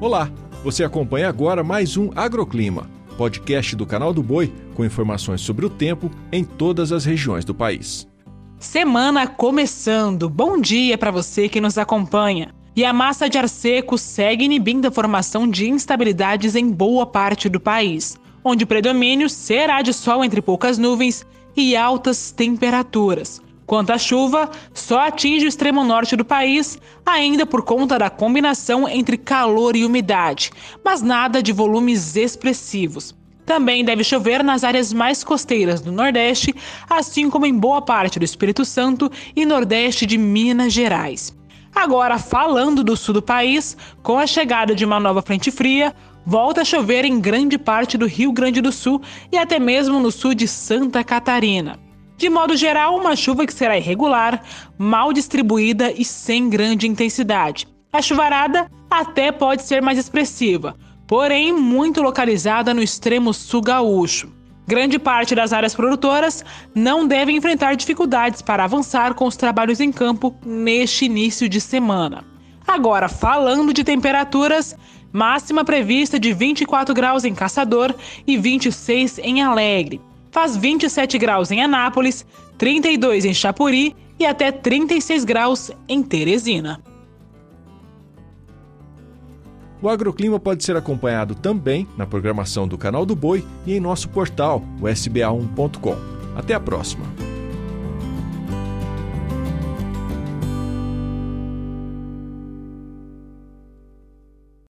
Olá, você acompanha agora mais um Agroclima, podcast do canal do Boi com informações sobre o tempo em todas as regiões do país. Semana começando. Bom dia para você que nos acompanha. E a massa de ar seco segue inibindo a formação de instabilidades em boa parte do país, onde o predomínio será de sol entre poucas nuvens e altas temperaturas. Quanto à chuva, só atinge o extremo norte do país, ainda por conta da combinação entre calor e umidade, mas nada de volumes expressivos. Também deve chover nas áreas mais costeiras do Nordeste, assim como em boa parte do Espírito Santo e Nordeste de Minas Gerais. Agora, falando do sul do país, com a chegada de uma nova frente fria, volta a chover em grande parte do Rio Grande do Sul e até mesmo no sul de Santa Catarina. De modo geral, uma chuva que será irregular, mal distribuída e sem grande intensidade. A chuvarada até pode ser mais expressiva, porém muito localizada no extremo sul gaúcho. Grande parte das áreas produtoras não devem enfrentar dificuldades para avançar com os trabalhos em campo neste início de semana. Agora, falando de temperaturas, máxima prevista de 24 graus em Caçador e 26 em Alegre. Faz 27 graus em Anápolis, 32 em Chapuri e até 36 graus em Teresina. O agroclima pode ser acompanhado também na programação do canal do Boi e em nosso portal, o sba1.com. Até a próxima!